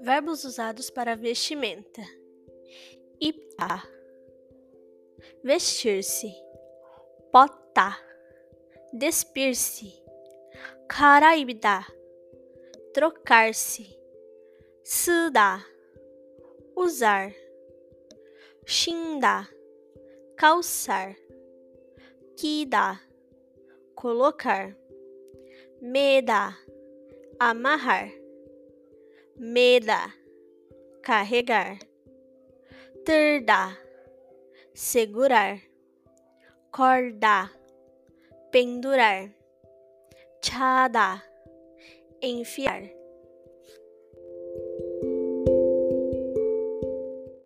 Verbos usados para vestimenta: ipá, vestir-se, potá, despir-se, caraibdá, trocar-se, sudá, usar, xindá, calçar, quidá, colocar, meda, amarrar. Meda, carregar, terda, segurar, corda, pendurar, chada, enfiar,